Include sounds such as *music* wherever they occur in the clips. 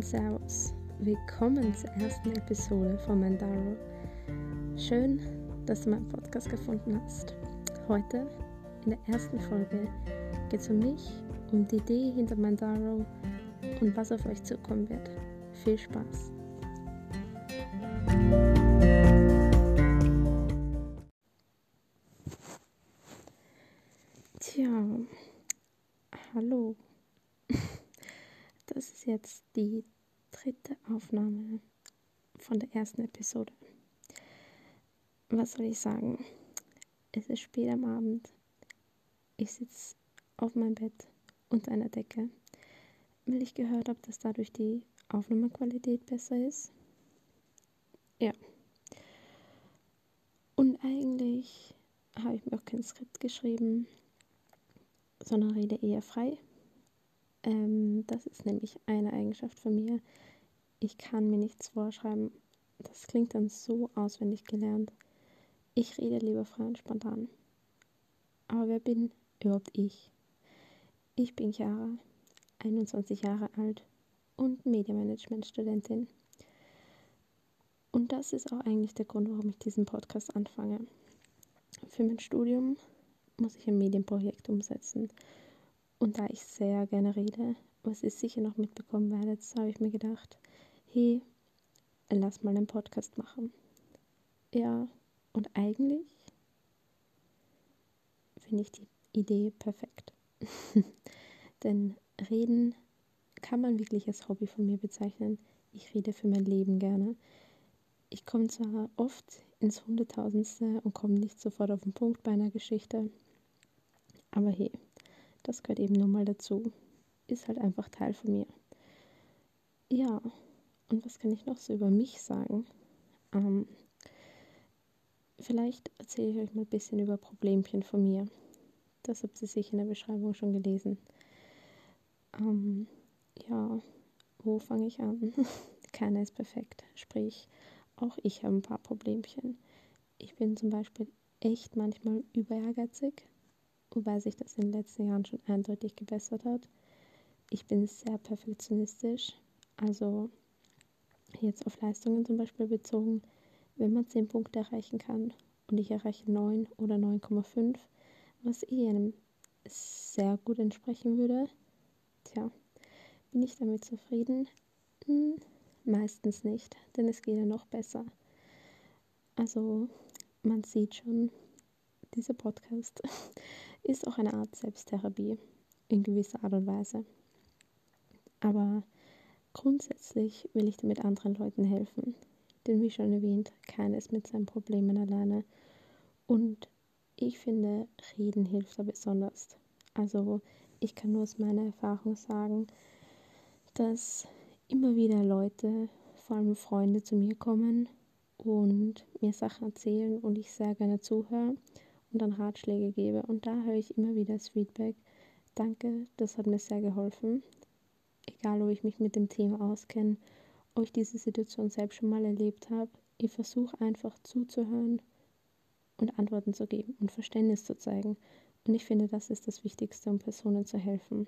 und Servus. Willkommen zur ersten Episode von Mandaro. Schön, dass du meinen Podcast gefunden hast. Heute, in der ersten Folge, geht es um mich, um die Idee hinter Mandaro und was auf euch zukommen wird. Viel Spaß! Jetzt die dritte Aufnahme von der ersten Episode. Was soll ich sagen? Es ist spät am Abend. Ich sitze auf meinem Bett unter einer Decke, weil ich gehört habe, dass dadurch die Aufnahmequalität besser ist. Ja. Und eigentlich habe ich mir auch kein Skript geschrieben, sondern rede eher frei. Ähm, das ist nämlich eine Eigenschaft von mir. Ich kann mir nichts vorschreiben. Das klingt dann so auswendig gelernt. Ich rede lieber frei und spontan. Aber wer bin überhaupt ich? Ich bin Chiara, 21 Jahre alt und Medienmanagement-Studentin. Und das ist auch eigentlich der Grund, warum ich diesen Podcast anfange. Für mein Studium muss ich ein Medienprojekt umsetzen. Und da ich sehr gerne rede, was ihr sicher noch mitbekommen werdet, habe ich mir gedacht, hey, lass mal einen Podcast machen. Ja, und eigentlich finde ich die Idee perfekt. *laughs* Denn reden kann man wirklich als Hobby von mir bezeichnen. Ich rede für mein Leben gerne. Ich komme zwar oft ins Hunderttausendste und komme nicht sofort auf den Punkt bei einer Geschichte, aber hey, das gehört eben nun mal dazu. Ist halt einfach Teil von mir. Ja, und was kann ich noch so über mich sagen? Ähm, vielleicht erzähle ich euch mal ein bisschen über Problemchen von mir. Das habt ihr sicher in der Beschreibung schon gelesen. Ähm, ja, wo fange ich an? *laughs* Keiner ist perfekt. Sprich, auch ich habe ein paar Problemchen. Ich bin zum Beispiel echt manchmal über ehrgeizig wobei sich das in den letzten Jahren schon eindeutig gebessert hat. Ich bin sehr perfektionistisch, also jetzt auf Leistungen zum Beispiel bezogen, wenn man 10 Punkte erreichen kann und ich erreiche 9 oder 9,5, was eh einem sehr gut entsprechen würde, tja, bin ich damit zufrieden? Hm, meistens nicht, denn es geht ja noch besser. Also man sieht schon, dieser Podcast *laughs* ist auch eine Art Selbsttherapie in gewisser Art und Weise. Aber grundsätzlich will ich damit anderen Leuten helfen. Denn wie schon erwähnt, keiner ist mit seinen Problemen alleine. Und ich finde, reden hilft da besonders. Also ich kann nur aus meiner Erfahrung sagen, dass immer wieder Leute, vor allem Freunde, zu mir kommen und mir Sachen erzählen und ich sehr gerne zuhöre und dann Ratschläge gebe. Und da höre ich immer wieder das Feedback. Danke, das hat mir sehr geholfen. Egal, ob ich mich mit dem Thema auskenne, ob ich diese Situation selbst schon mal erlebt habe. Ich versuche einfach zuzuhören und Antworten zu geben und Verständnis zu zeigen. Und ich finde, das ist das Wichtigste, um Personen zu helfen.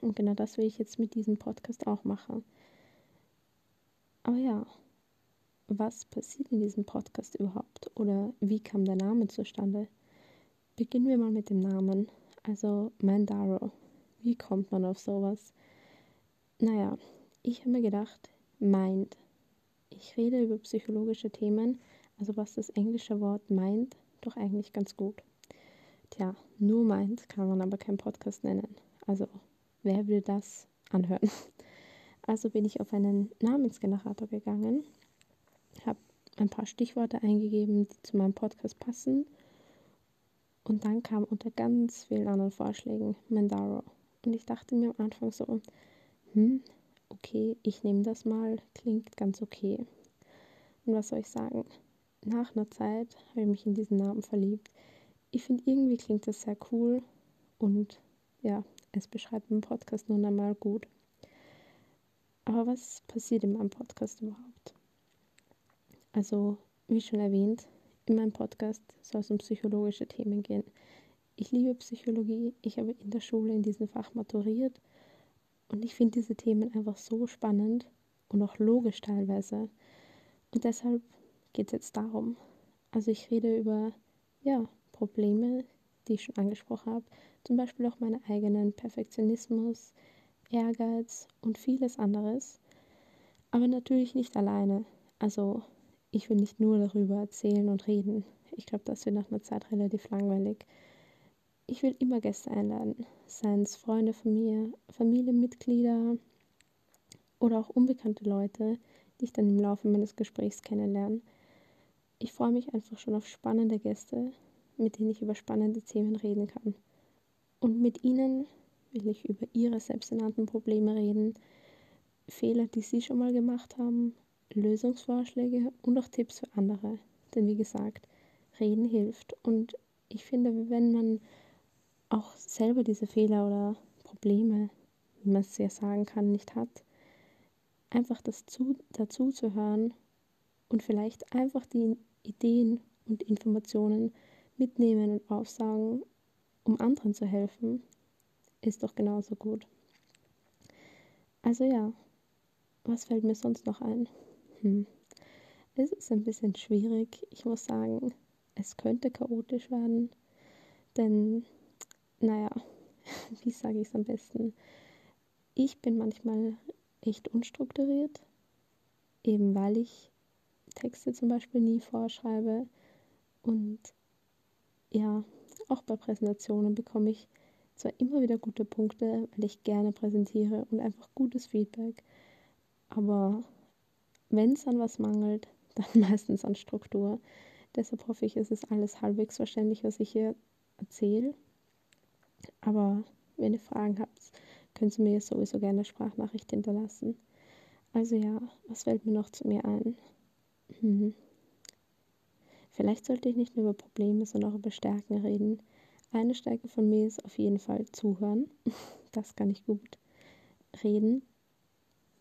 Und genau das will ich jetzt mit diesem Podcast auch machen. Aber ja, was passiert in diesem Podcast überhaupt oder wie kam der Name zustande? Beginnen wir mal mit dem Namen, also Mandaro. Wie kommt man auf sowas? Naja, ich habe mir gedacht, Mind. Ich rede über psychologische Themen, also was das englische Wort meint, doch eigentlich ganz gut. Tja, nur Mind kann man aber kein Podcast nennen. Also, wer will das anhören? *laughs* Also bin ich auf einen Namensgenerator gegangen habe ein paar Stichworte eingegeben, die zu meinem Podcast passen. Und dann kam unter ganz vielen anderen Vorschlägen Mandaro. Und ich dachte mir am Anfang so, hm, okay, ich nehme das mal, klingt ganz okay. Und was soll ich sagen? Nach einer Zeit habe ich mich in diesen Namen verliebt. Ich finde, irgendwie klingt das sehr cool und ja, es beschreibt meinen Podcast nun einmal gut. Aber was passiert in meinem Podcast überhaupt? Also, wie schon erwähnt, in meinem Podcast soll es um psychologische Themen gehen. Ich liebe Psychologie, ich habe in der Schule in diesem Fach maturiert Und ich finde diese Themen einfach so spannend und auch logisch teilweise. Und deshalb geht es jetzt darum. Also ich rede über ja, Probleme, die ich schon angesprochen habe. Zum Beispiel auch meinen eigenen Perfektionismus, Ehrgeiz und vieles anderes. Aber natürlich nicht alleine. Also ich will nicht nur darüber erzählen und reden. Ich glaube, das wird nach einer Zeit relativ langweilig. Ich will immer Gäste einladen, seien es Freunde von mir, Familienmitglieder oder auch unbekannte Leute, die ich dann im Laufe meines Gesprächs kennenlerne. Ich freue mich einfach schon auf spannende Gäste, mit denen ich über spannende Themen reden kann. Und mit ihnen will ich über ihre selbsternannten Probleme reden, Fehler, die sie schon mal gemacht haben, Lösungsvorschläge und auch Tipps für andere. Denn wie gesagt, reden hilft. Und ich finde, wenn man auch selber diese Fehler oder Probleme, wie man es ja sagen kann, nicht hat, einfach das zu, dazu zu hören und vielleicht einfach die Ideen und Informationen mitnehmen und aufsagen, um anderen zu helfen, ist doch genauso gut. Also ja, was fällt mir sonst noch ein? Hm. Es ist ein bisschen schwierig. Ich muss sagen, es könnte chaotisch werden, denn naja, *laughs* wie sage ich es am besten? Ich bin manchmal echt unstrukturiert, eben weil ich Texte zum Beispiel nie vorschreibe. Und ja, auch bei Präsentationen bekomme ich zwar immer wieder gute Punkte, weil ich gerne präsentiere und einfach gutes Feedback. Aber wenn es an was mangelt, *laughs* dann meistens an Struktur. Deshalb hoffe ich, es ist alles halbwegs verständlich, was ich hier erzähle. Aber wenn ihr Fragen habt, könnt ihr mir sowieso gerne eine Sprachnachricht hinterlassen. Also ja, was fällt mir noch zu mir ein? Hm. Vielleicht sollte ich nicht nur über Probleme, sondern auch über Stärken reden. Eine Stärke von mir ist auf jeden Fall zuhören. *laughs* Das kann ich gut reden.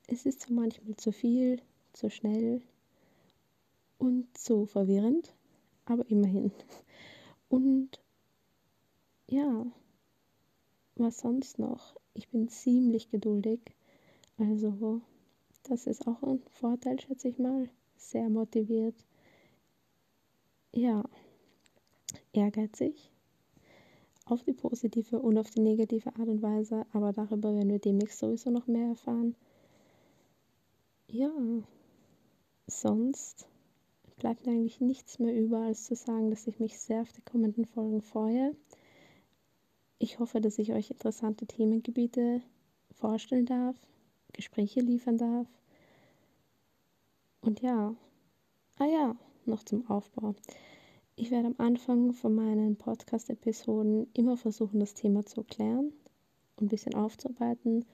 Es ist zwar manchmal zu viel, zu schnell und zu verwirrend, aber immerhin. Und ja, was sonst noch? Ich bin ziemlich geduldig. Also, das ist auch ein Vorteil, schätze ich mal. Sehr motiviert. Ja, ehrgeizig. Auf die positive und auf die negative Art und Weise, aber darüber werden wir demnächst sowieso noch mehr erfahren. Ja, sonst bleibt mir eigentlich nichts mehr über, als zu sagen, dass ich mich sehr auf die kommenden Folgen freue. Ich hoffe, dass ich euch interessante Themengebiete vorstellen darf, Gespräche liefern darf. Und ja, ah ja, noch zum Aufbau. Ich werde am Anfang von meinen Podcast-Episoden immer versuchen, das Thema zu erklären, ein bisschen aufzuarbeiten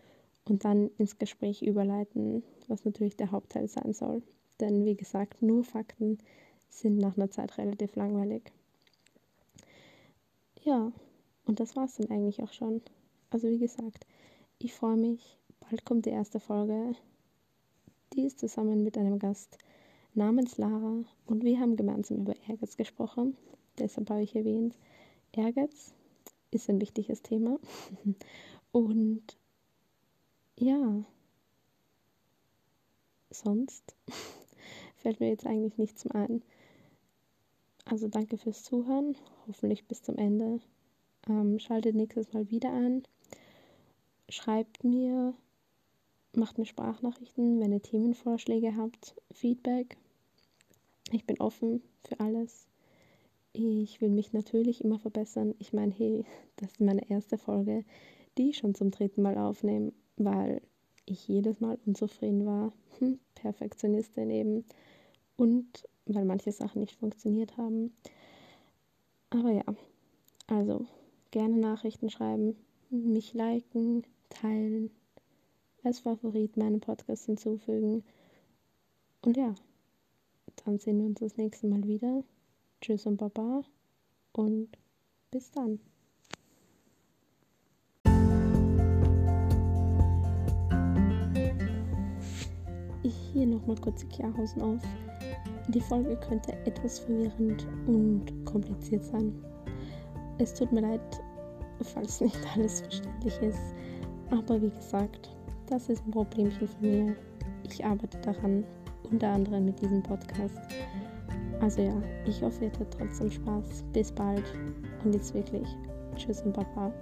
und dann ins Gespräch überleiten, was natürlich der Hauptteil sein soll. Denn wie gesagt, nur Fakten sind nach einer Zeit relativ langweilig. Ja, und das war es dann eigentlich auch schon. Also wie gesagt, ich freue mich. Bald kommt die erste Folge. Die ist zusammen mit einem Gast namens Lara und wir haben gemeinsam über Ehrgeiz gesprochen. Deshalb habe ich erwähnt, Ehrgeiz ist ein wichtiges Thema. *laughs* Und ja, sonst fällt mir jetzt eigentlich nichts mehr ein. Also danke fürs Zuhören, hoffentlich bis zum Ende. Ähm, schaltet nächstes Mal wieder ein. Schreibt mir, macht mir Sprachnachrichten, wenn ihr Themenvorschläge habt, Feedback. Ich bin offen für alles. Ich will mich natürlich immer verbessern. Ich meine, hey, *laughs* das ist meine erste Folge, die ich schon zum dritten Mal aufnehme, weil ich jedes Mal unzufrieden war. Hm, Perfektionistin eben. Und weil manche Sachen nicht funktioniert haben. Aber ja, also gerne Nachrichten schreiben, mich liken, teilen, als Favorit meinen Podcast hinzufügen. Und ja, dann sehen wir uns das nächste Mal wieder. Tschüss und Baba und bis dann. Ich hier nochmal kurz die Klarhausen auf. Die Folge könnte etwas verwirrend und kompliziert sein. Es tut mir leid, falls nicht alles verständlich ist. Aber wie gesagt, das ist ein Problemchen von mir. Ich arbeite daran, unter anderem mit diesem Podcast. Also ja, ich hoffe, ihr hattet trotzdem Spaß. Bis bald und jetzt wirklich Tschüss und Baba.